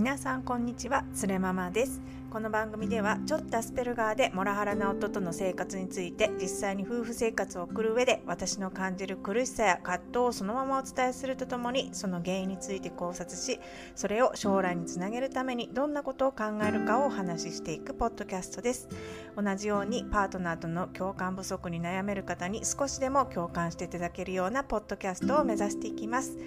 皆さんこんにちはつれママです。この番組ではちょっとアスペルガーでモラハラな夫との生活について実際に夫婦生活を送る上で私の感じる苦しさや葛藤をそのままお伝えするとともにその原因について考察しそれを将来につなげるためにどんなことを考えるかをお話ししていくポッドキャストです。同じようにパートナーとの共感不足に悩める方に少しでも共感していただけるようなポッドキャストを目指していきます。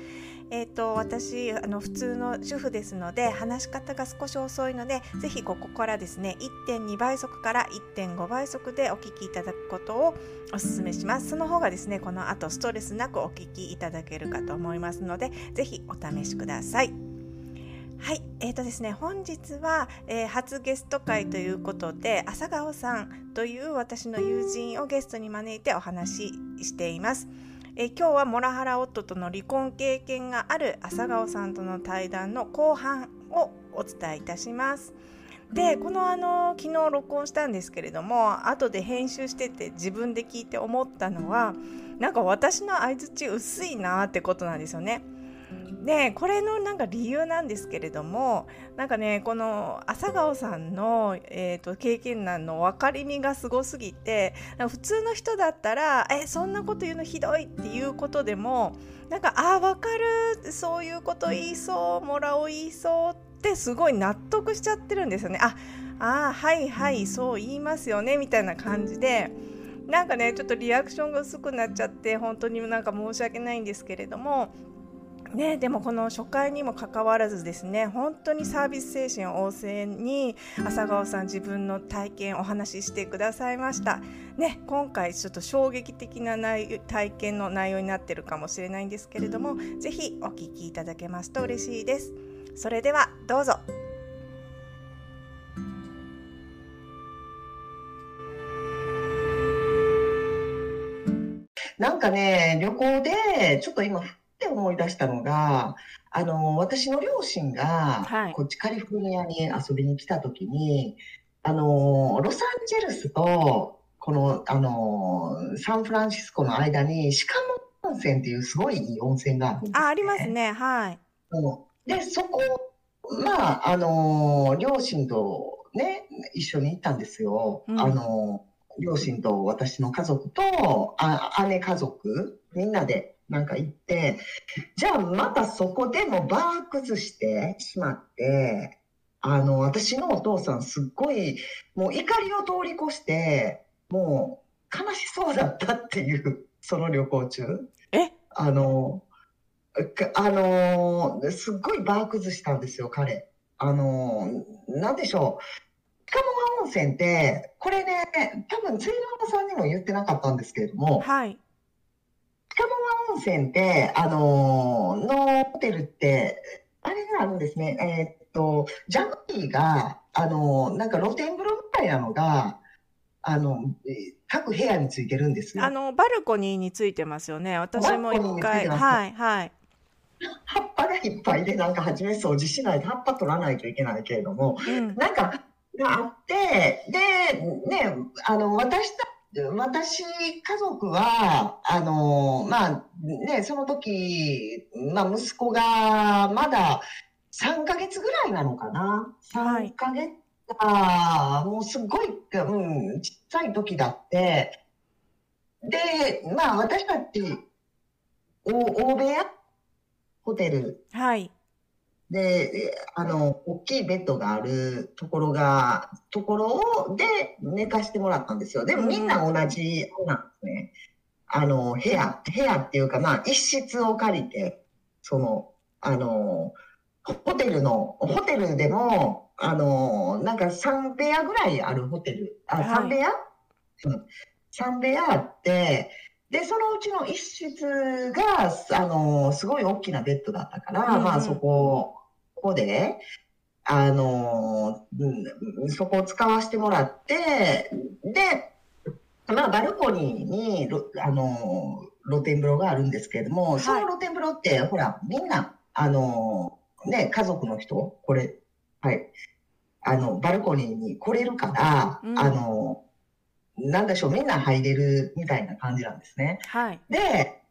えーと、私あの普通の主婦ですので話し方が少し遅いのでぜひここからですね1.2倍速から1.5倍速でお聞きいただくことをお勧めしますその方がですねこの後ストレスなくお聞きいただけるかと思いますのでぜひお試しくださいはい、えーとですね、本日は、えー、初ゲスト会ということで朝顔さんという私の友人をゲストに招いてお話ししています。え今日はモラハラ夫との離婚経験がある朝顔さんとの対談の後半をお伝えいたします。でこのあの昨日録音したんですけれども後で編集してて自分で聞いて思ったのはなんか私の相づち薄いなってことなんですよね。でこれのなんか理由なんですけれどもなんかねこの朝顔さんの、えーと、経験談の分かりみがすごすぎて普通の人だったらえそんなこと言うのひどいっていうことでもなんかあ分かるそういうこと言いそうもらおう言いそうってすごい納得しちゃってるんですよね。ああはいはいそう言いますよねみたいな感じで。なんかねちょっとリアクションが薄くなっちゃって本当になんか申し訳ないんですけれどもね、でもこの初回にもかかわらずですね本当にサービス精神旺盛に朝顔さん自分の体験お話ししてくださいました、ね、今回ちょっと衝撃的な内体験の内容になってるかもしれないんですけれどもぜひお聞きいただけますと嬉しいです。それではどうぞ。なんかね旅行でちょっと今て思い出したのが、あの、私の両親が、こっちカリフォルニアに遊びに来た時に、あの、ロサンゼルスと、この、あの、サンフランシスコの間に、シカモ温泉っていうすごいいい温泉があるんです、ね、あ、ありますね。はい。で、そこ、まあ、あの、両親とね、一緒に行ったんですよ。うん、あの、両親と私の家族と、あ姉家族、みんなでなんか行って、じゃあまたそこでもバー崩してしまって、あの、私のお父さんすっごい、もう怒りを通り越して、もう悲しそうだったっていう、その旅行中。え？あの、あの、すっごいバー崩したんですよ、彼。あの、なんでしょう。鹿川温泉って、これね、多分、鶴山さんにも言ってなかったんですけれども、はい。温泉って、あのー、のホテルって、あれがあるんですね。えー、っと、ジャグリーが、あのー、なんか露天風呂みたいなのが、あの、各部屋についてるんですよ。あの、バルコニーについてますよね。私も一回。はい、はい。葉っぱがいっぱいで、なんか初め掃除しないと、葉っぱ取らないといけないけれども、うん、なんか、があって、で、ね、あの、私た私、家族は、あの、まあ、ね、その時、まあ、息子がまだ3ヶ月ぐらいなのかな。3ヶ月、はい、もうすごい、うん、ちっちゃい時だって、で、まあ、私たち、お大部屋？ホテル。はい。で、あの、大きいベッドがあるところが、ところを、で、寝かしてもらったんですよ。でもみんな同じなんですね。あの、部屋、部屋っていうか、まあ、一室を借りて、その、あの、ホテルの、ホテルでも、あの、なんか3部屋ぐらいあるホテル、あ、3部屋、うん、?3 部屋あって、で、そのうちの一室が、あの、すごい大きなベッドだったから、うん、まあそこ、ここで、あの、そこを使わせてもらって、で、まあバルコニーに、あの、露天風呂があるんですけれども、はい、その露天風呂って、ほら、みんな、あの、ね、家族の人、これ、はい、あの、バルコニーに来れるから、うん、あの、なんでしょう、みんな入れるみたいな感じなんですね。はい。で、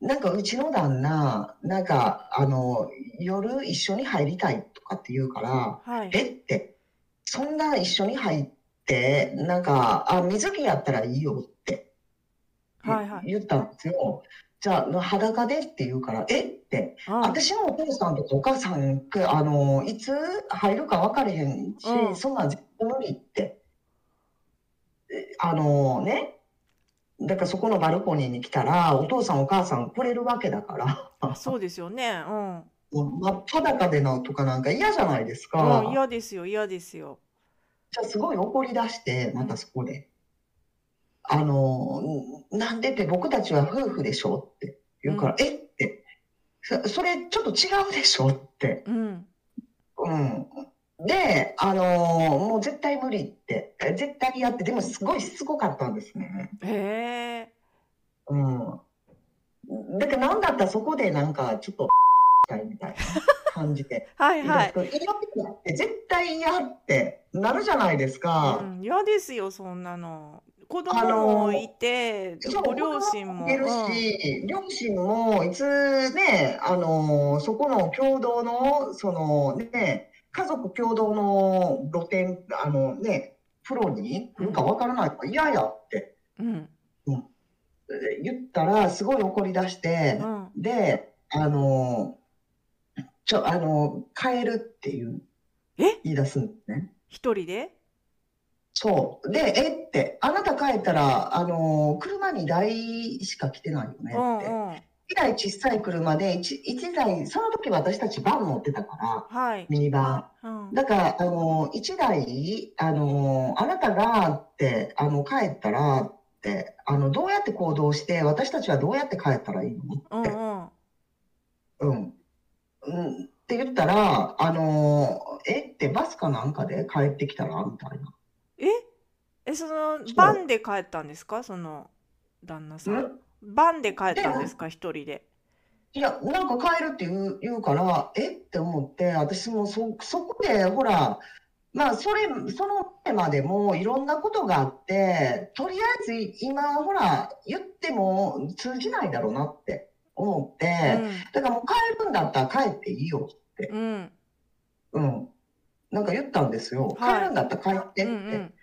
なんかうちの旦那、なんか、あの、夜一緒に入りたいとかって言うから、はい。えって、そんな一緒に入って、なんか、あ、水着やったらいいよってはいはい。言ったんですよ。じゃあ、裸でって言うから、えって、うん私のお父さんとかお母さんが、あの、いつ入るか分かれへんし、うんそんなん絶対無理って。えあのね、だからそこのバルコニーに来たら、お父さんお母さん来れるわけだから、そうですよね。うん。真っ裸でのとかなんか嫌じゃないですうか。ん、嫌ですよ、嫌ですよ。じゃあすごい怒り出して、またそこで。あの、んなんでって僕たちは夫婦でしょって言うから、えって、そそれちょっと違うでしょって。うん。うん。で、あのもう絶対無理って、え絶対やって、でもすごいしつこかったんですね。へえ。うん。だからなんだったらそこでなんかちょっとしたいみたいな感じで。はいはい。嫌って絶対嫌ってなるじゃないですか。うん、嫌ですよ、そんなの。子あ供のもいて、ご両親も。いるし、両親もいつね、あの、そこの共同の、そのね、家族共同の露店、あのね、プロに来るかわからないから嫌やってうん。え言ったら、すごい怒り出してう、ん。で、あの、ちょ、あの、帰るっていう、え？言い出すんですね。一人で？そう。で、えって、あなた帰ったら、あの、車2台しか来てないよねって。うんうん。1台小さい車で 1, 一台、その時私たちバン持ってたから、はい。ミニバうんン。だから、あの、1台、あの、あなたがって、あの、帰ったらって、あの、どうやって行動して、私たちはどうやって帰ったらいいの？って。うんうん。うん。うん。って言ったら、あの、え？ってバスかなんかで帰ってきたらみたいな。え？え、そのバンで帰ったんですか？その、旦那さん。んバンで帰ったんですか？一人で。いや、なんか帰るって言う、言うから、え？って思って、私もそ、そこで、ほら、まあ、それ、その前までもいろんなことがあって、とりあえず今、ほら、言っても通じないだろうなって思って、だからもう帰るんだったら帰っていいよって、うん。うん。うん。なんか言ったんですよ。はい帰るんだったら帰ってって。うんうん。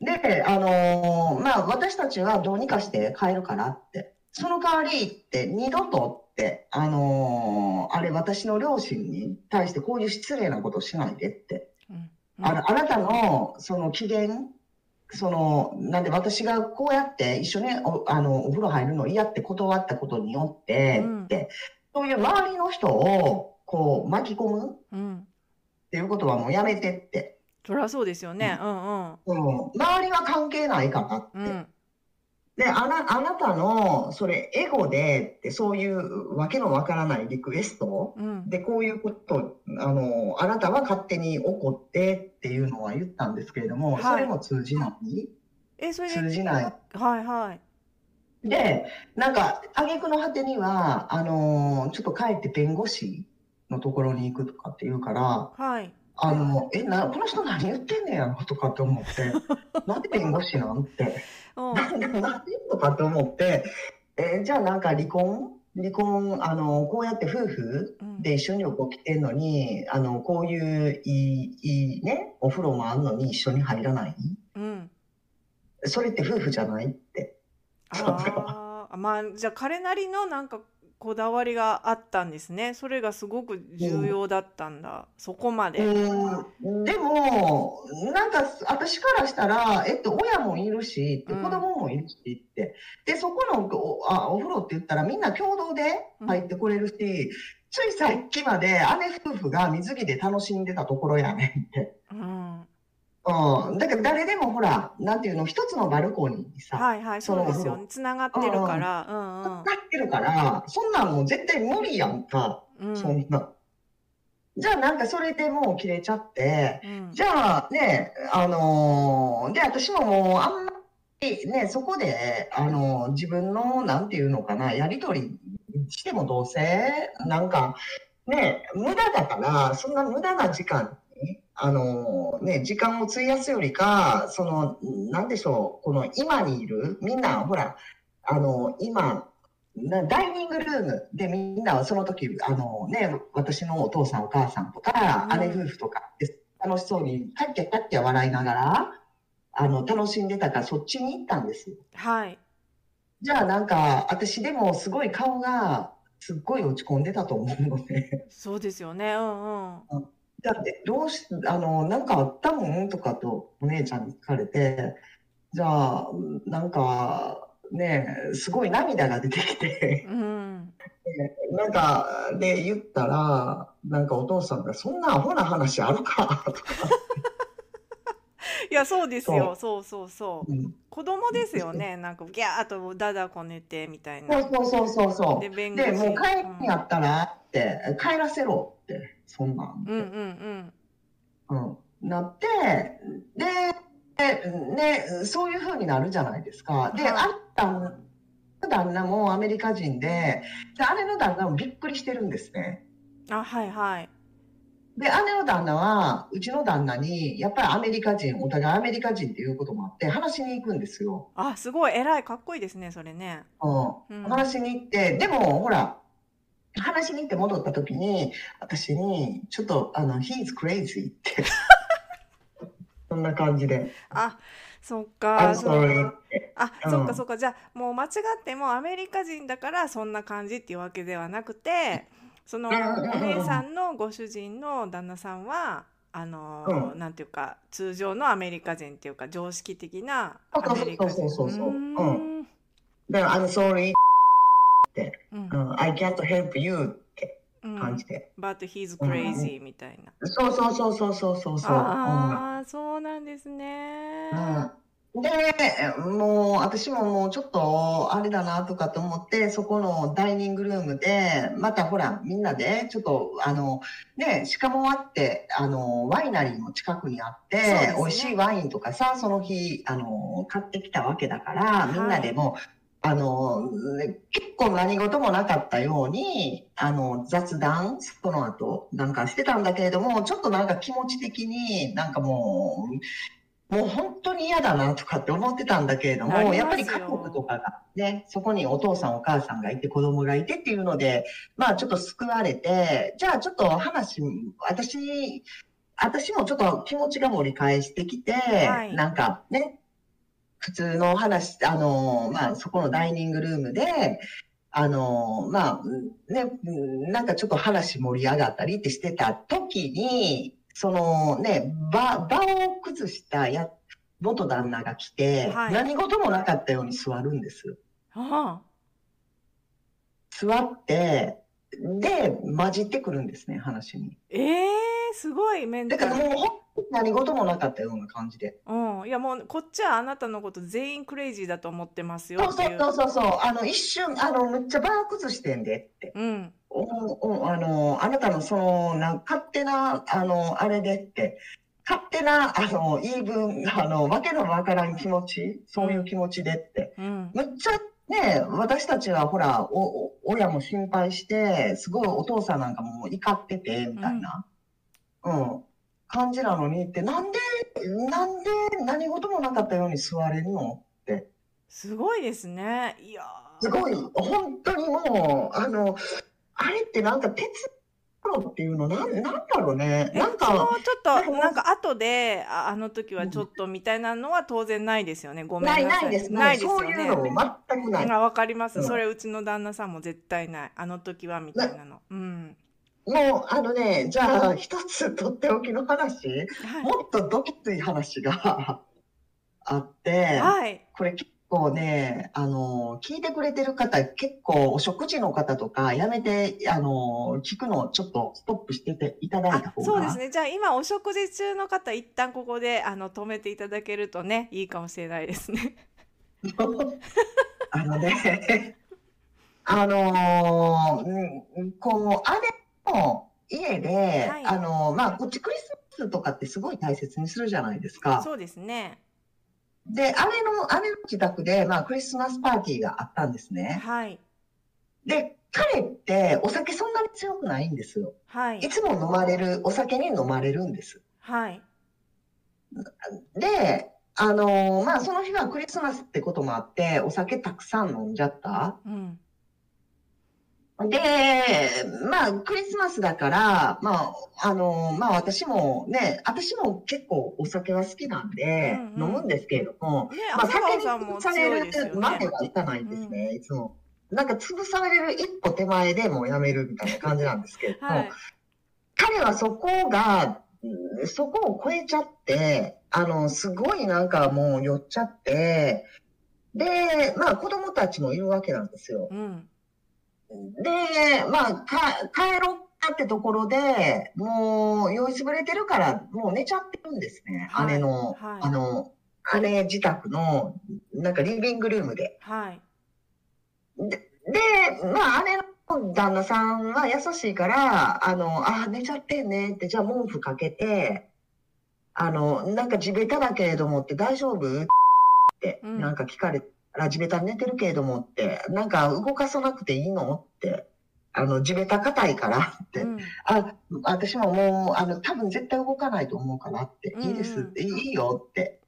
で、あのーまあ、私たちはどうにかして帰るからって。その代わりって、二度とって、あのーあれ、私の両親に対してこういう失礼なことしないでって。うんあのあなたの、その機嫌、その、なんで私がこうやって一緒におあのお風呂入るの嫌って断ったことによって、うんって、そういう周りの人を、こう、巻き込むっうん。ていうことはもうやめてって。そりゃそうですよね。うんうん。うん、周りは関係ないからって。うん。で、あな、あなたの、それ、エゴでって、そういうわけのわからないリクエストうん。で、こういうこと、あの、あなたは勝手に怒ってっていうのは言ったんですけれども、はいそれも通じない？え、それで、通じない。はいはい。で、なんか、挙句の果てには、あの、ちょっと帰って弁護士のところに行くとかって言うから、はい。あの、え、な、この人何言ってんねやろとかって思って、なんで弁護士なんて。うん。なんでなんでとかと思って、えーじゃあなんか離婚？離婚、あの、こうやって夫婦うんで一緒に旅行来てんのに、あの、こういういい、いいね、お風呂もあんのに一緒に入らない？うん。それって夫婦じゃないって。ああ、まあ、じゃあ彼なりのなんかこだわりがあったんですね。それがすごく重要だったんだ。そこまで。うん、でも、なんか私からしたら、えっと、親もいるし、子供もいるしって。で、そこのおあお風呂って言ったらみんな共同で入ってこれるし、ついさっきまで姉夫婦が水着で楽しんでたところやねんって。うん。うん。だから誰でもほら、なんていうの、一つのバルコニーにさ、はいはい、そうですよね。つながってるから。なってるから、そんなんもう絶対無理やんか、うんうん。そんな。じゃあなんかそれでもう切れちゃって、うん。じゃあね、あのーで、私ももうあんまりね、そこで、あのー自分の、なんていうのかな、やりとりしてもどうせ、なんか、ね、無駄だから、そんな無駄な時間に、あのーね、時間を費やすよりか、その、なんでしょう、この今にいる、みんな、ほら、あの今、なダイニングルームでみんなはその時、あのね、私のお父さんお母さんとか、うん姉夫婦とかで楽しそうに、キャッキャキャッキャ笑いながら、あの、楽しんでたからそっちに行ったんですよ。はい。じゃあなんか、私でもすごい顔が、すっごい落ち込んでたと思うので、そうですよね。うんうん。だって、どうし、あの、なんかあったもん？とかとお姉ちゃんに聞かれて、じゃあ、なんか、ね、すごい涙が出てきて、うん。なんか、で、言ったら、なんかお父さんが、そんなアホな話あるか？とか、いや、そうですよ。そうそうそう。うん子供ですよね。なんかギャーっとだだこねてみたいそな。うそうそうそうそで、う。弁護士。で、もう帰るんやったらって、帰らせろって、そんなん。うんうんうん。うん、なって、で、でね、そういう風になるじゃないですか。で、はいあったん旦那もアメリカ人で、で、姉の旦那もびっくりしてるんですね。あ、はいはい。で、姉の旦那は、うちの旦那に、やっぱりアメリカ人、お互いアメリカ人っていうこともあって、話しに行くんですよ。あ、すごい偉いかっこいいですね。それね。うんうん話しに行って、でも、ほら、話しに行って戻った時に、私に、ちょっと、あの、he's crazy って。そんな感じで。あ、そっか。そ。あ、うんそっかそっか。じゃあもう間違ってもアメリカ人だからそんな感じっていうわけではなくて、そのお姉さんのご主人の旦那さんはあのーうんなんていうか通常のアメリカ人っていうか常識的なアメリカ人。そうそうそうそうーんだから、I'm sorry うんうん I can't help you ってうん感じで。But he's crazy みたいな。そうそうそうそうそうそうそう。ああ、そうなんですね。うんで、もう、私ももうちょっと、あれだなとかと思って、そこのダイニングルームで、またほら、みんなで、ちょっと、あの、ね、しかもあって、あの、ワイナリーも近くにあって、ね美味しいワインとかさ、その日、あの、買ってきたわけだから、みんなでも、あの、ね結構何事もなかったように、あの、雑談、その後、なんかしてたんだけれども、ちょっとなんか気持ち的に、なんかもう、もう本当に嫌だなとかって思ってたんだけれども、やっぱり家族とかがね、そこにお父さんお母さんがいて子供がいてっていうので、まあちょっと救われて、じゃあちょっと話、私、私もちょっと気持ちが盛り返してきて、はい。なんかね、普通の話、あの、まあそこのダイニングルームで、あの、まあ、ね、なんかちょっと話盛り上がったりってしてた時に、そのね、場、場を崩したや、元旦那が来て、はい何事もなかったように座るんです。あ座って、で、混じってくるんですね、話に。ええすごいメンだタル。からもう何事もなかったような感じで。うん、いやもうこっちはあなたのこと全員クレイジーだと思ってますよそうっていう。そうそうそう、あの、一瞬、あの、めっちゃ場を崩してんでって。うん、おおあの、あなたのその、なん勝手な、あの、あれでって、勝手な、あの、言い分、あの、わけのわからん気持ち、そういう気持ちでって。うん、めっちゃね、私たちはほら、お、お親も心配して、すごいお父さんなんかも怒ってて、みたいな、うん、感じなのにって、なんで、なんで何事もなかったように座れるの？って。すごいですね。いやーすごい、本当にもう、あの、あれってなんか鉄路っていうの、なん、なんだろうね。え、なんか、ちょっとなんか後でああの時はちょっとみたいなのは当然ないですよね。ごめんない、なさい。ないです。ないですそうよね。いうのも全くない。あ、わかります。うんそれうちの旦那さんも絶対ない。あの時はみたいなの。うん。もう、あのね、じゃあ、一つとっておきの話、はい。もっとドキつい話が あって、はい。これ結構ね、あの、聞いてくれてる方、結構お食事の方とか、やめて、あの、聞くのをちょっとストップしてていただいたあ、方が。そうですね。じゃあ今お食事中の方一旦ここであの止めていただけるとね、いいかもしれないですね。あのね、あのーうんこう、姉の家で、はいあのーまあ、こっちクリスマスとかってすごい大切にするじゃないですか。そうですね。で、姉の、姉の自宅で、まあ、クリスマスパーティーがあったんですね。はい。で、彼ってお酒そんなに強くないんですよ。はいい。つも飲まれる、お酒に飲まれるんです。はい。で、あのーまあ、その日はクリスマスってこともあって、お酒たくさん飲んじゃった。うん。で、まあ、クリスマスだから、まあ、あの、まあ私もね、私も結構お酒は好きなんで、うんうん飲むんですけれども、ね、まあ、酒に潰されるまでね。はいかないんですね、いつも。なんか潰される一歩手前でもうやめるみたいな感じなんですけれども、はい。彼はそこが、うんそこを超えちゃって、あの、すごいなんかもう酔っちゃって、で、まあ子供たちもいるわけなんですよ。うん。で、まあ、か帰ろうかってところで、もう酔いつぶれてるから、もう寝ちゃってるんですね。はい姉の、はいあの、姉自宅の、なんかリビングルームで。はい。で、でまあ、姉の旦那さんは優しいから、あの、あ、寝ちゃってんねって、じゃあ毛布かけて、あの、なんか地べただけれどもって大丈夫？って、うんなんか聞かれたら、地べた寝てるけれどもって、なんか動かさなくていいのって、あの、地べた硬いからって、うん。あ、私ももう、あの、多分絶対動かないと思うからって、うんうんいいですって、いいよって。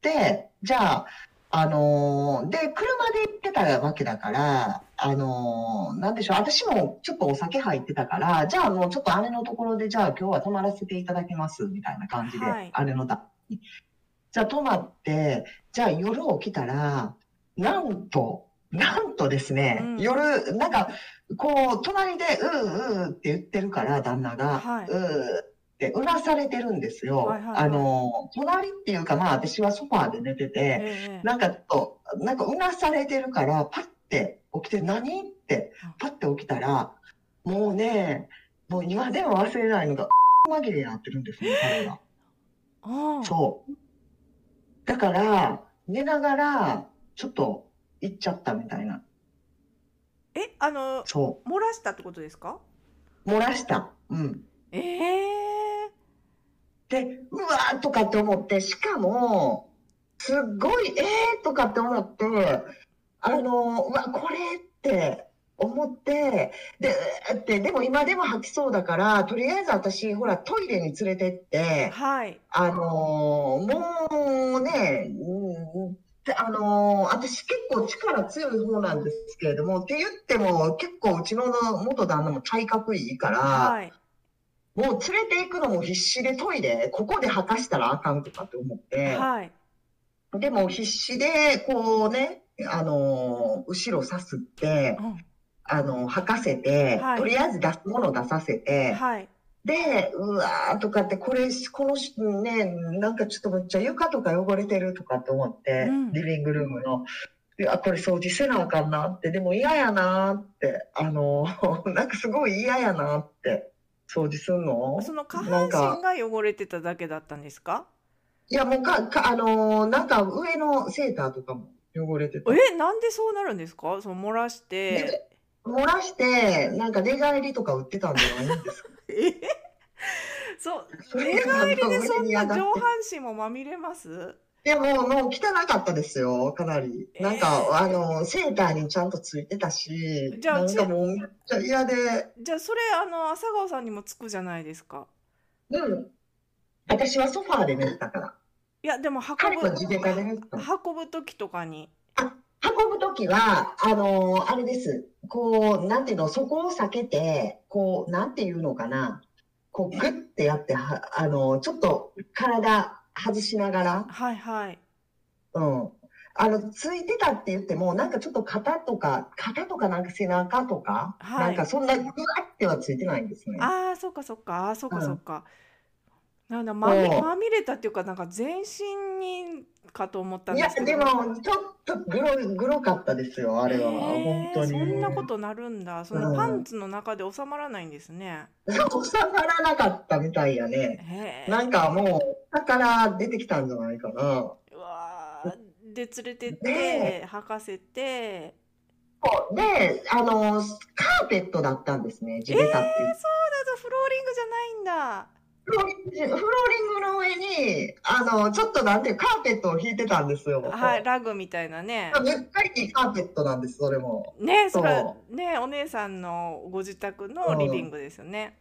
で、じゃあ、あのーで、車で行ってたわけだから、あのーなんでしょう、私もちょっとお酒入ってたから、じゃあもうちょっと姉のところで、じゃあ今日は泊まらせていただきます、みたいな感じで、はい姉のだに。じゃあ泊まって、じゃあ夜起きたら、なんと、なんとですね、うん夜、なんか、こう、隣で、うーうーって言ってるから、旦那が、はいうーってうなされてるんですよ。はいはいはいあの、隣っていうか、まあ私はソファーで寝てて、ええなんかちょっと、なんかうなされてるから、パッて起きて、何ってうん、パッて起きたら、もうね、もう今でも忘れないのが、紛れになってるんですね、彼が。そう。だから、寝ながら、ちょっと、行っちゃったみたいな。え、あの、そ漏らしたってことですか？う。漏らした。うん。ええで、うわーとかって思って、しかも、すっごい、えーとかって思って、あの、うわ、これって思って、で、って、でも今でも吐きそうだから、とりあえず私、ほら、トイレに連れてって、はい。あのもうね、うんであの私結構力強い方なんですけれども、って言っても結構うちの元旦那も体格いいから、はい。もう連れて行くのも必死でトイレ、ここで吐かしたらあかんとかって思って、はい。でも必死で、こうね、あの後ろさすって、うあの吐かせて、はいとりあえず出すもの出させん。て、はい。で、うわーとかって、これ、この人ね、なんかちょっとめっちゃ床とか汚れてるとかって思って、うんリビングルームの。いや、これ掃除せなあかんなって、でも嫌やなって、あの、なんかすごい嫌やなって、掃除すんの？その下半身が汚れてただけだったんですか？いや、もうか、か、あのーなんか上のセーターとかも汚れてた。え、なんでそうなるんですか？その漏らして。で漏らして、なんか寝返りとか売ってたんじゃないんですか？え そう、寝返りでそんな上半身もまみれます？でも、もう汚かったですよ、かなり。なんか、えーあの、セーターにちゃんとついてたし、じゃあなんかもうめっちゃ嫌で、じゃあそれあの朝顔さんにもつくじゃないですか？うん。私はソファーで寝てたから。いやでも運ぶ。運ぶ時とかに。運ぶときは、あの、あれです。こう、なんていうの、そこを避けて、こう、なんていうのかな。こう、グッてやって、はあの、ちょっと体外しながら、はいはい。うん。あの、ついてたって言っても、なんかちょっと肩とか、肩とかなんか背中とか、はいなんかそんなぐわってはついてないんですね。ああそっかそっかあーそっかうんそっか。なんだまみまみれたっていうかなんか全身にかと思ったんいやです、けど。でも、ちょっとグロ、グロかったですよ、あれは。へー本当に。そんなことなるんだ。そのうんパンツの中で収まらないんですね。そ う収まらなかったみたいやね。へえ。なんかもう、下から出てきたんじゃないかな。うわーで連れてってね履かせて。で、あの、カーペットだったんですね、地べたっていう。そうだとフローリングじゃないんだ。フローリングの上に、あの、ちょっとなんていうカーペットを引いてたんですよ。はい、ラグみたいなね。めったりカーペットなんです、それも。ね、それそね、お姉さんのご自宅のリビングですよね。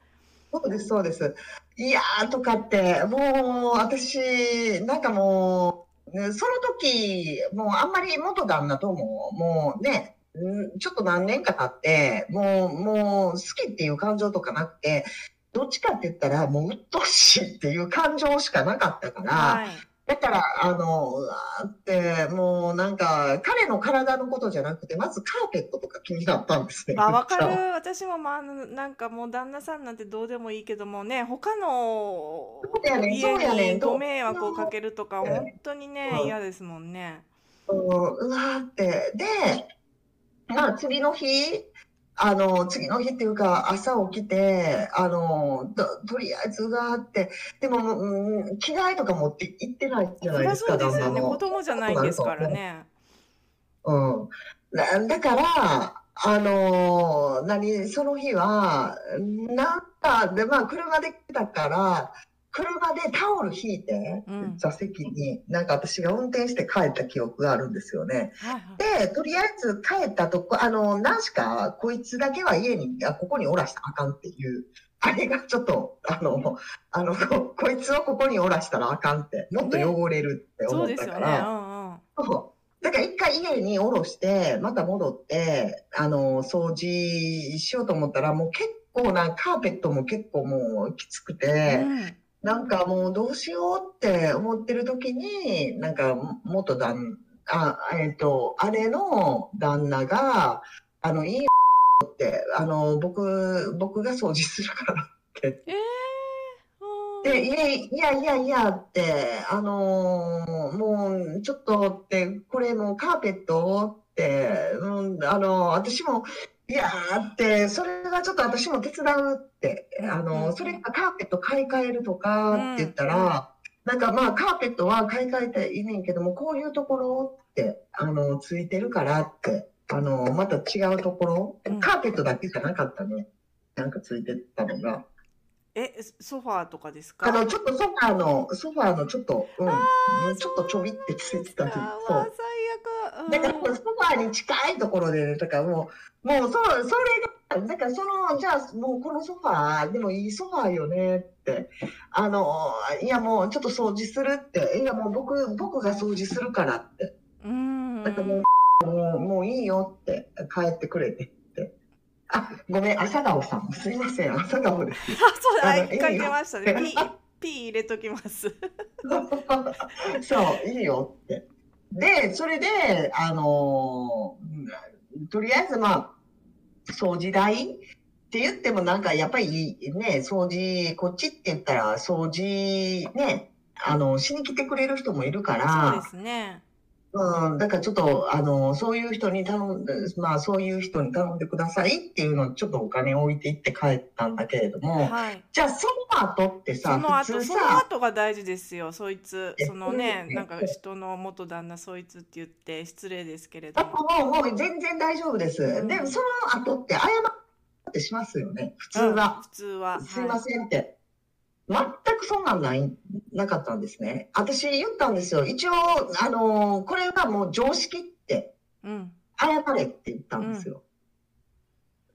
そうです、そうです。いやーとかって、もう、私、なんかもう、ねその時、もうあんまり元旦那とも、もうね、んちょっと何年か経って、もう、もう好きっていう感情とかなくて、どっちかって言ったら、もう鬱陶しいっていう感情しかなかったから、はい。だから、あの、うわーって、もうなんか、彼の体のことじゃなくて、まずカーペットとか気になったんですね。あ、わかる。私もまあ、なんかもう旦那さんなんてどうでもいいけどもね、他のそうやねん家にご迷惑をかけるとか、うん本当にね、うん嫌ですもんね。うんうわーって。で、まあ次の日、あの、次の日っていうか、朝起きて、あの、ととりあえずうわーって、でも、うん、着替えとか持って行ってないじゃないですか、そうですよね。子供じゃないんですからね。うん。だだから、あのー何、その日は、なんか、で、まあ、車で来たから、車でタオル引いてうん、座席に、なんか私が運転して帰った記憶があるんですよね。で、とりあえず帰ったとこ、あの、何しか、こいつだけは家に、あここにおらしたらあかんっていう、あれがちょっと、あの、あの、ここいつをここにおらしたらあかんって、もっと汚れるって思っ。たから。だから一回家に下ろして、また戻って、あの、掃除しようと思ったら、もう結構な、カーペットも結構もうきつくて、うんなんかもうどうしようって思ってる時に、なんか元旦、あ、えっと、あれの旦那が、あの、いいよって、あの、僕、僕が掃除するからって。えー、で、いやいやいやいやって、あのーもう、ちょっとって、これもうカーペットって、うん、あの私も、いやーって、それがちょっと私も手伝うって、あうんのそれかカーペット買い替えるとかって言ったうんら、なんかまあカーペットは買い替えていいねんけども、こういうところって、あの、ついてるからって、あのまた違うところうん、カーペットだけじゃなかったね。なんかついてたのが。え、ソファーとかですか？あの、ちょっとソファーの、ソファーのちょっと、うん、あーちょっとちょびってついてたんですあそう。最悪。うんだから、ソファーに近いところで、だからもう、もう、そう、それが、だからその、じゃあ、もうこのソファー、でもいいソファーよねって、あの、いやもうちょっと掃除するって、いやもう僕、僕が掃除するからって、うん。だからもう、もう、もういいよって、帰ってくれて。あ、ごめん、朝顔さん、すいません、朝顔です。あ、そうだ、一回出ましたね。ピー、ピー入れときます。そう、いいよって。で、それで、あのーとりあえずまあ、掃除代って言ってもなんかやっぱりね、掃除、こっちって言ったら掃除ね、あの、しに来てくれる人もいるかそうらで、すね。うん、だからちょっと、あの、そういう人に頼んで、まあそういう人に頼んでくださいっていうのをちょっとお金置いていって帰ったんだけれども、はい。じゃあその後ってさ、その後、そのさ、後が大事ですよ。そいつ、えそのね、えなんか人の元旦那そいつって言って失礼ですけれあども。もう、もう全然大丈夫です。うんでも、その後って謝ってしますよね。普通うんは。普通は。すいまはいせんって。全くそんなんない、なかったんですね。私言ったんですよ。一応、あのーこれはもう常識って、うん。謝れって言ったんですよ。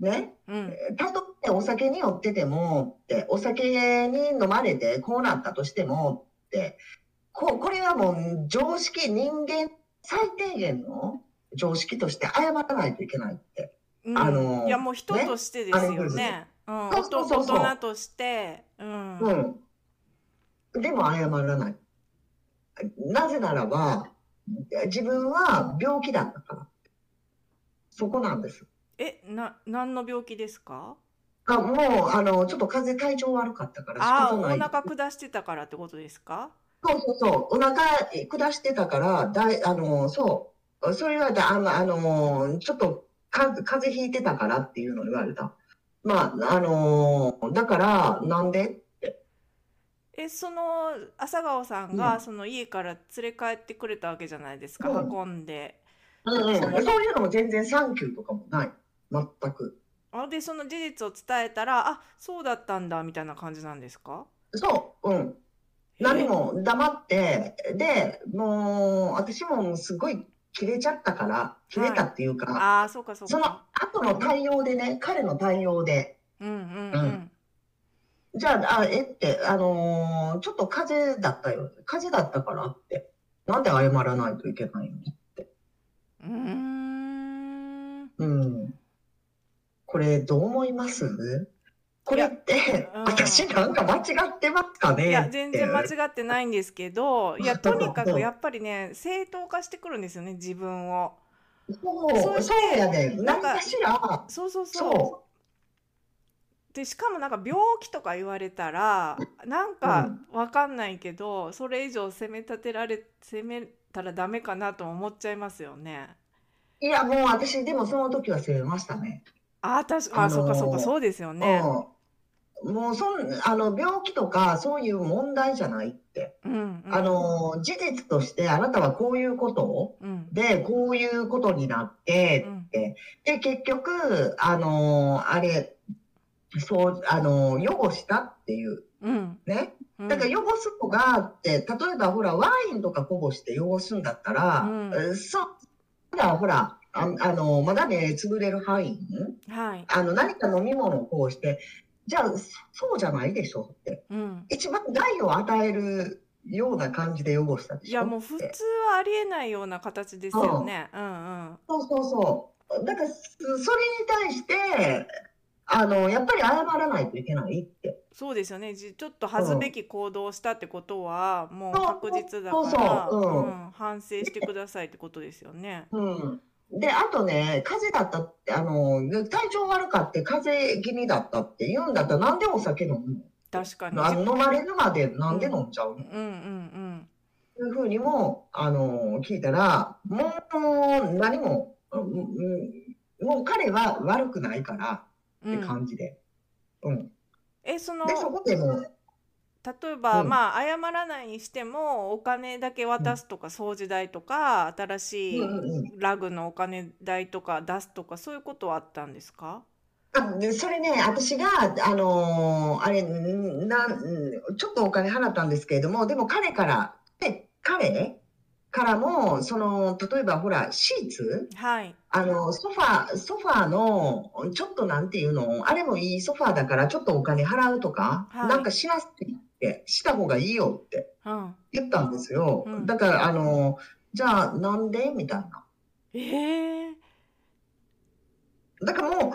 ね？うん。たとえお酒に酔っててもって、お酒に飲まれてこうなったとしてもって、こうこれはもう常識、人間最低限の常識として謝らないといけないって。うんあのーいやもう人としてですよね。うん、そうそうそう大人として、うん、うん。でも謝らない。なぜならば、自分は病気だったから。そこなんです。え、な、何の病気ですか？あもう、あの、ちょっと風邪体調悪かったから仕ああ、お。腹下してたからってことですか？そうそうそう。お腹下してたから、だい、あの、そう。それはだ、あの、あの、ちょっとか風邪ひいてたからっていうのを言われた。まあ、あの、だから、なんで？え、その朝顔さんがその家から連れ帰ってくれたわけじゃないですか、うん運んで。うんうん。そういうのも全然サンキューとかもない。全く。あ、で、その事実を伝えたら、あ、そうだったんだみたいな感じなんですか？そう、うん。何も黙って、で、もう、私もすごい切れちゃったから、切れたっていうか、ああ、そうかそうそのか。後の対応でね、彼の対応で、うんうんううんん。じゃあ、あ、えって、あのーちょっと風邪だったよ。風邪だったからって。なんで謝らないといけないのって。うーん。うん。これどう思います？これって、うん私なんか間違ってますかね？いや全然間違ってないんですけどいやとにかくやっぱりね正当化してくるんですよね自分をそう、そうやね。なんかそうそうそうそでしかもなんか病気とか言われたらなんかわかんないけど、それ以上責め立てられ責めたらダメかなとも思っちゃいますよね。う。いや、もう私、でもその時は責めましたね。あー確かあ、あのーそうかそうかそうですよね。うん。もうそん、あの、病気とかそういう問題じゃないって。うんうん。あの、事実としてあなたはこういうことうん。で、こういうことになって、うん。で、結局、あの、あれ、そう、あの、汚したっていう、うん。ね？うん。だから汚す子があって、例えばほら、ワインとかこぼして汚すんだったら、うん。えそう、ほら、ほら、ああの、まだね、潰れる範囲、はい。あの、何か飲み物をこうして、じゃあ、そそうじゃないでしょって。うん。一番害を与えるような感じで汚したでしょいやもう普通はありえないような形ですよね。うんうん。そうそうそう。だから、そそれに対して、あの、やっぱり謝らないといけないって。そうですよね。じちょっと恥ずべき行動をしたってことはもう確実だから、反省してくださいってことですよね。うん。で、あとね、風邪だったって、あの、体調悪かって風邪気味だったって言うんだったら、なんでお酒飲む確かに。飲まれるまでなんで飲んじゃうの、うんうんいうふうにも、あの、聞いたら、もう何も、うんうんもう彼は悪くないからうん。って感じで。うん。えそので、そこでもう、例えば、うん。まあ謝らないにしてもお金だけ渡すとか、掃除代とか新しいラグのお金代とか出すとかそういうことはあったんですか？あでそれね、私が、あのーあれ、んなん、ちょっとお金払ったんですけれども、でも彼から、で、彼からも、その、例えばほら、シーツはい。あの、ソファー、ソファーの、ちょっとなんていうの、あれもいいソファーだから、ちょっとお金払うとか、はい。なんかしなって言って、した方がいいよってうん。言ったんですよ。うんだから、あの、じゃあ、なんで？みたいな。ええだからも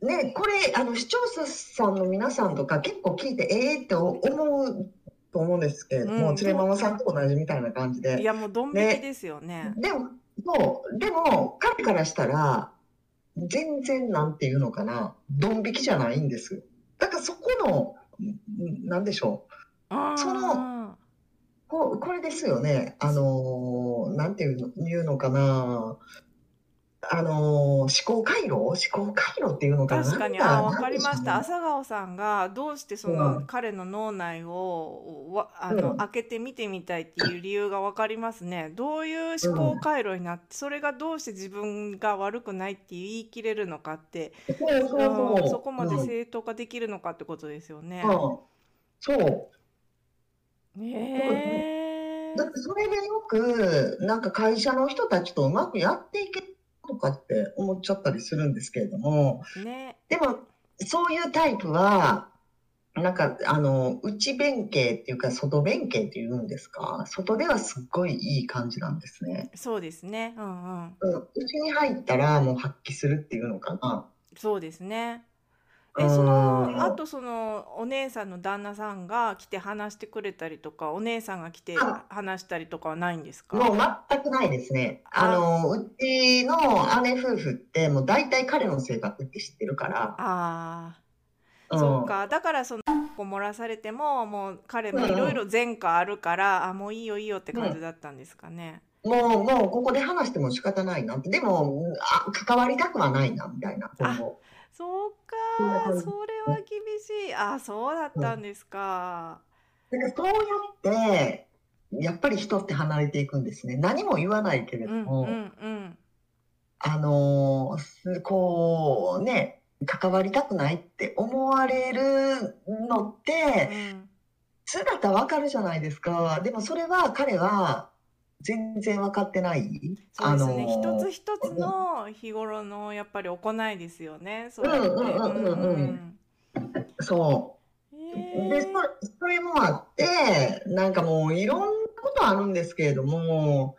う、ね、これ、あの、視聴者さんの皆さんとか結構聞いて、ええって思うと思うんですけれども、うんつれママさんと同じみたいな感じいで。やもうドン引きですよね。でも、そう、でも、彼からしたら、全然なんていうのかな、ドン引きじゃないんですよ。だからそこの、んなんでしょうんそのう。ここれですよね。あのーなんていうの言うのかな。あのー思考回路？思考回路っていうのかな？確かに、あ、わかりました。朝顔さんがどうしてその彼の脳内をわあの、うん。開けて見てみたいっていう理由がわかりますね。どういう思考回路になって、それがどうして自分が悪くないって言い切れるのかって、ょうんそこまでうん。正当化できるのかってことですよね。うん。そう。ねえ。だってそれでよく、なんか会社の人たちとうまくやっていけるのかって思っちゃったりするんですけれども、ね。でも、そういうタイプは、なんか、あの、内弁慶っていうか、外弁慶っていうんですか、外ではすっごいいい感じなんですね。そうですね。うんうん。うん、内に入ったらもう発揮するっていうのかな。そうですね。え、うんその、あとその、お姉さんの旦那さんが来て話してくれたりとか、お姉さんが来てあ話したりとかはないんですか？もう全くないですね。あの、うちの姉夫婦ってもう大体彼の性格って知ってるから。ああ、うんそうか。だからその、こう漏らされても、もう彼もいろいろ前科あるから、あ、もういいよいいよって感じだったんですかね。もう、もうここで話しても仕方ないなって。でも、あ、関わりたくはないな、みたいな。今後そうか。それは厳しい。あ、そうだったんですか。だからそうやって、やっぱり人って離れていくんですね。何も言わないけれうん、ども、うん、うん。あのーすこうね、関わりたくないって思われるのって、うん姿わかるじゃないですか。でもそれは彼は全然分かってない。そうですね。あのー一つ一つの日頃のやっぱり行いですよね。そうやって。うんうんうんうんうんそう。へで、そそれもあって、なんかもういろんなことあるんですけれども、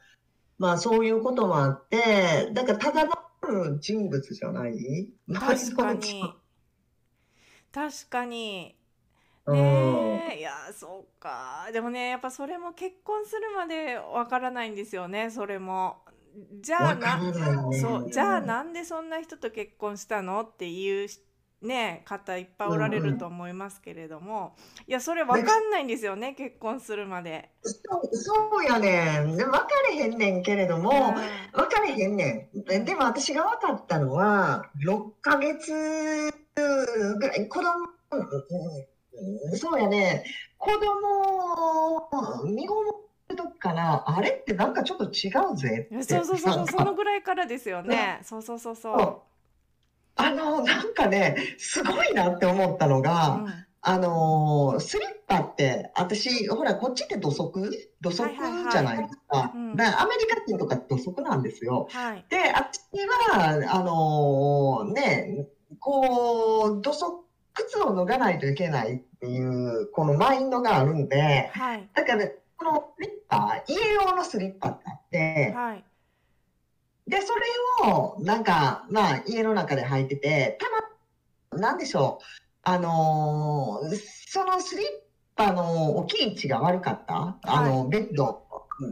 まあそういうこともあって、だからただのる人物じゃない？確かに。確かに。うんねえ、いや、そうか。でもね、やっぱそれも結婚するまでわからないんですよね、それも。じゃあな、ね。そう、じゃあなんでそんな人と結婚したのっていうしね、方いっぱいおられると思いますけれども、いや、それわかんないんですよね、結婚するまで。そうそうやねん。で分かれへんねんけれども、うん分かれへんねん。ででも私が分かったのは、6ヶ月ぐらい、子供、うんうんそうやね、子供、身ごもる時かな、あれってなんかちょっと違うぜって。そうそうそうそのぐらいからですよね。そうそうそうそう。そうあの、なんかね、すごいなって思ったのが、うんあのースリッパって、私、ほら、こっちって土足？土足じゃないですか。うんだからアメリカ人とか土足なんですよ。はい。で、あっちは、あのーね、こう、土足、靴を脱がないといけないっていう、このマインドがあるんで、はい。だから、このスリッパ、家用のスリッパってあって、はい。で、それを、なんか、まあ、家の中で履いてて、たま、なんでしょう、あのーそのスリッパの置き位置が悪かった、あの、ベッド、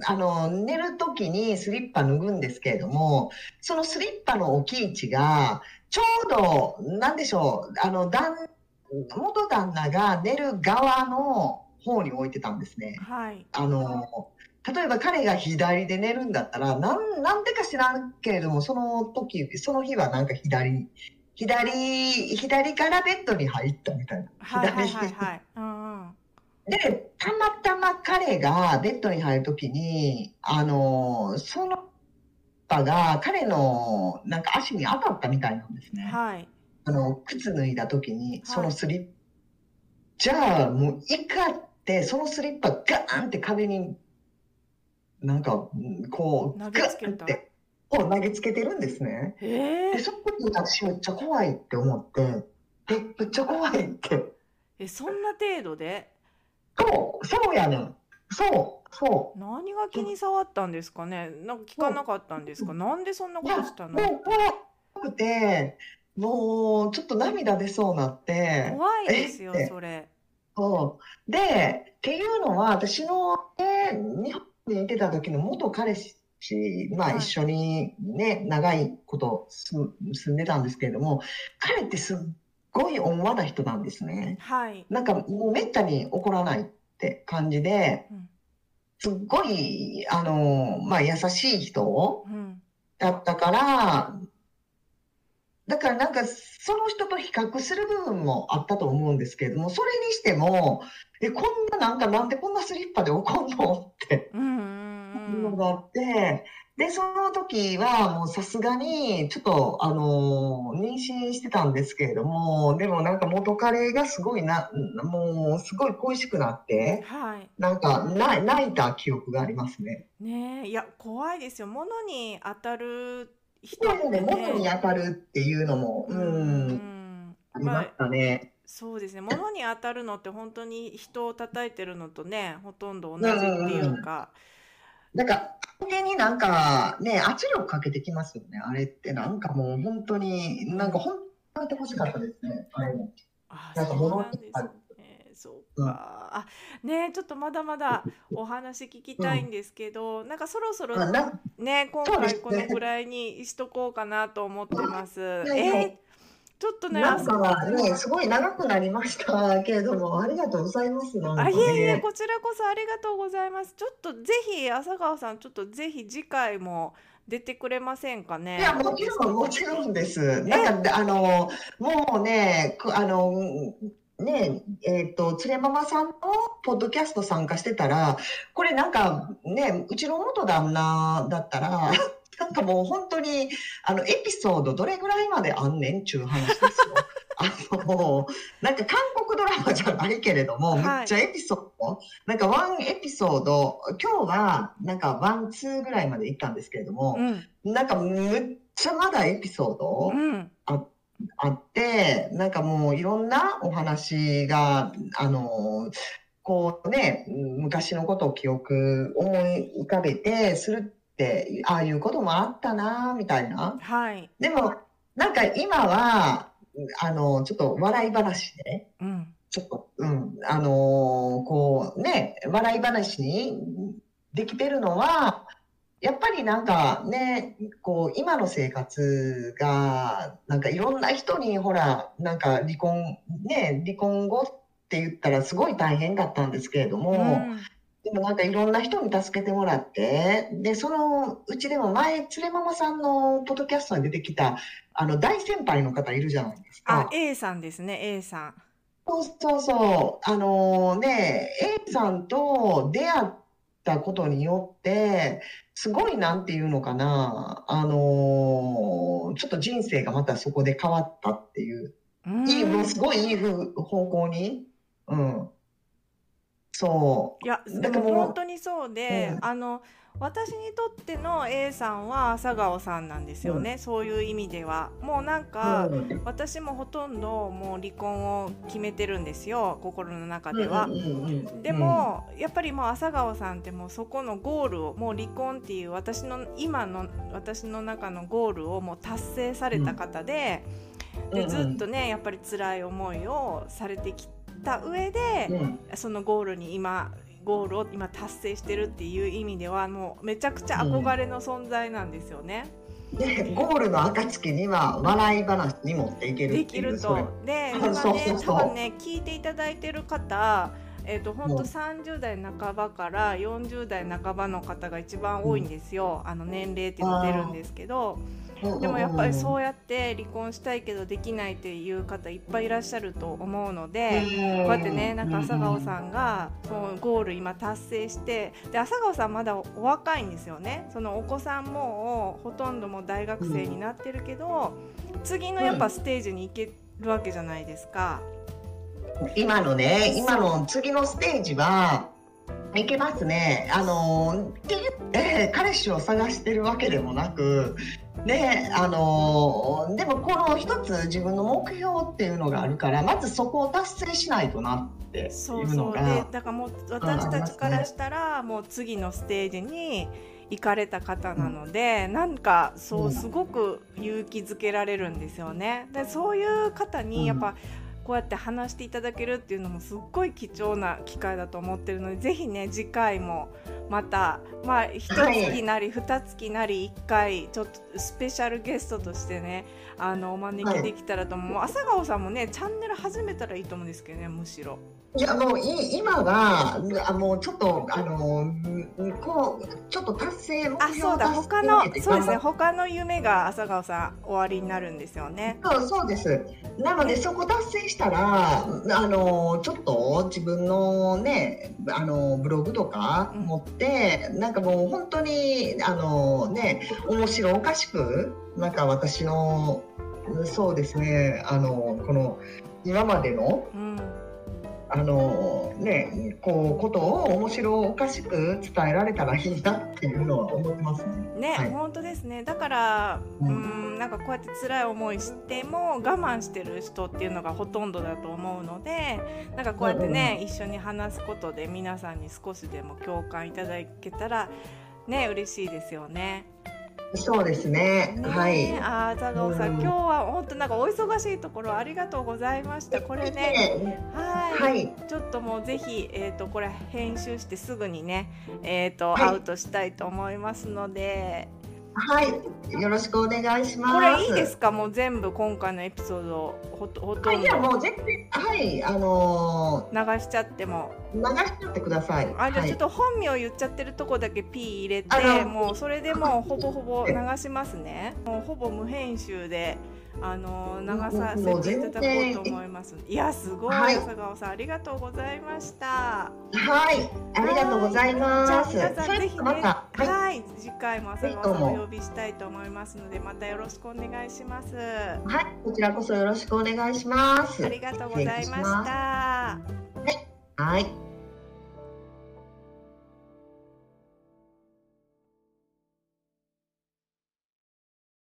あの、寝るときにスリッパ脱ぐんですけれども、そのスリッパの置き位置が、ちょうど、なんでしょう、あの、旦、元旦那が寝る側の方に置いてたんですね。はい。あの、例えば彼が左で寝るんだったら、なん、なんでか知らんけれども、その時、その日はなんか左、左、左からベッドに入ったみたいな。はいはい左はいはい。うんうん。で、たまたま彼がベッドに入るときに、あの、そのパが彼のなんか足に当たったみたいなんですね。はい。あの、靴脱いだときに、そはいのスリッパ、じゃあもう怒って、そのスリッパガーンって壁に、なんか、うんこう、投げつけたガーンって、こう投げつけてるんですね。で、えー、その時私めっちゃ怖いって思って、え、めっちゃ怖いって。え、そんな程度で？そう、そうやねん。そう、そう。何が気に障ったんですかね？なんか聞かなかったんですか？なんでそんないこや、としたの？もう怖くて、もうちょっと涙出そうなって、怖いですよえ、それ。そう。で、っていうのは、私の、ね、日本にいてた時の元彼氏、まあはい一緒にね、長いこと住住んでたんですけれども、彼ってすっごい温和な人なんですね。はい。なんかもうめったに怒らないって感じで、うん。すっごい、あの、まあ優しい人うん。だったから、だからなんかその人と比較する部分もあったと思うんですけれども、それにしても、え、こんななんかなんでこんなスリッパで怒んの？って。いうのがあって、で、その時はもうさすがにちょっとあの、妊娠してたんですけれども、でもなんか元彼がすごいな、もうすごい恋しくなって、はい。なんか泣泣いた記憶がありますね。ねえ、いや、怖いですよ。物に当たる人そうってね、物にね。当たるっていうのも、ううん、あ、ありましたね。そうですね。物に当たるのって本当に人を叩いてるのとね、ほとんど同じっていうか。なんか、相手になんかね、圧力かけてきますよね。あれってなんかもう本当に、なんか本当にやってほしかったですね。あれも。あ、なんか物になんですね。そうか。あ、ねえ、ちょっとまだまだ お話聞きたいんですけど、なんかそろそろね、今回このぐらいにしとこうかなと思ってます。はいえーちょっとね、なんあかね、すごい長くなりましたけれども、ありがとうございます。あ、いえいえ、ね。こちらこそありがとうございます。ちょっとぜひ、浅川さん、ちょっとぜひ次回も出てくれませんかね。いや、もちろん、もちろんです。なんか、あの、もうね、くあの、ね、えっと、つれママさんのポッドキャスト参加してたら、これなんかね、うちの元旦那だったら、なんかもう本当に、あの、エピソードどれぐらいまであんねんちゅう話ですよ。あの、なんか韓国ドラマじゃないけれども、はい。むっちゃエピソード、なんか one エピソード、今日はなんか one、two ぐらいまで行ったんですけれども、うん、なんかむっちゃまだエピソードうん、あって、なんかもういろんなお話が、あの、こうね、昔のことを記憶、思い浮かべてするって、ああいうこともあったな、みたいな。はい。でも、なんか今は、あの、ちょっと笑い話で、うん。ちょっと、うん、あのーこうね、笑い話にできてるのは、やっぱりなんかね、こう、今の生活が、なんかいろんな人に、ほら、なんか離婚、ね、離婚後って言ったらすごい大変だったんですけれども、うんでもなんかいろんな人に助けてもらって、で、そのうちでも前、つれママさんのポッドキャストに出てきた、あの、大先輩の方いるじゃないですか。あ、A さんですね、A さん。そうそうそう。あのね、A さんと出会ったことによって、すごいなんていうのかな、あのちょっと人生がまたそこで変わったっていう。うんいい、もうすごいいいふ方向に。うん。そいや、でも本当にそうで、うんあの私にとっての A さんは朝顔さんなんですよね、そういう意味では。もうなんう。か、うん。私もほとんどもう離婚を決めてるんですよ。心の中では。うんうんうんでも、やっぱりもう朝顔さんってもうそこのゴールをもう離婚っていう私の今の私の中のゴールをもう達成された方で,、うんうん。でずっとねやっぱり辛い思いをされてきた上で、うん。そのゴールに今ゴールを今達成してるっていう意味ではもうめちゃくちゃ憧れの存在なんですよね。で、ゴールの暁には笑い話に持っていけるできると。で今ね多分ね聞いていただいてる方えー、と本当うん30代半ばから40代半ばの方が一番多いんですよ、あの年齢っていうの出るんですけどでもやっぱりそうやって離婚したいけどできないっていう方いっぱいいらっしゃると思うので、こうやってねなんか朝顔さんがそのゴール今達成してで朝顔さんまだお若いんですよねそのお子さんもほとんどもう大学生になってるけど、次のやっぱステージに行けるわけじゃないですか。今のね、今の次のステージは、いけますね。あの、って言って、彼氏を探してるわけでもなく、で、あの、でもこの一つ自分の目標っていうのがあるから、まずそこを達成しないとなってそいう。うのそうでが、だからもう私たちからしたらもう次のステージに行かれた方なので、なんかそううん。すごく勇気づけられるんですよね。でそういう方にやっぱ、こうやって話していただけるっていうのもすっごい貴重な機会だと思ってるのでぜひね次回もまたまあ一月なり二月なり一回ちょっとスペシャルゲストとしてねあのお招きできたらと思う、もう朝顔さんもねチャンネル始めたらいいと思うんですけどねむしろ。いやもうい今はあもうちょっとあのんこうちょっと達成目あ、標そうだ、他のそうですね、他の夢が朝顔さん終わりになるんですよね。そうそうです。なのでそこ達成したらあのちょっと自分のねあのブログとかうん持って、なんかもう本当にあのね面白おかしくなんか私のそうですねあのこの今までのうん、あのねこうことを面白おかしく伝えられたらいいなっていうのは思ってますね。ね、はい本当ですね。だから、う、うんなんかこうやって辛い思いしても我慢してる人っていうのがほとんどだと思うので、なんかこうやってね、一緒に話すことで皆さんに少しでも共感いただけたら。ね、嬉しいですよね。そうですね。ねはい。あー、佐川さん、うん今日は本当なんかお忙しいところありがとうございました。これね。はい、はい。ちょっともうぜひ、えー、とこれ編集してすぐにね、えーとはいアウトしたいと思いますのではい。よろしくお願いします。これいいですか？もう全部今回のエピソードほとほとんあいやどもう全然はい。あの流しちゃっても。ー流しちゃってください。あじゃあはい。ちょっと本名言っちゃってるとこだけ P 入れてもうそれでもうほぼほぼ流しますね。もうほぼ無編集であの流させていただこうと思います。いやすごいはい。佐川さんありがとうございました。はい。ありがとうございじゃあます。皆さんぜひね、はい。はい、次回も朝川さんお呼びしたいと思いますので、またよろしくお願いします。はい。こちらこそよろしくお願いします。ありがとうございました。します。た。はい。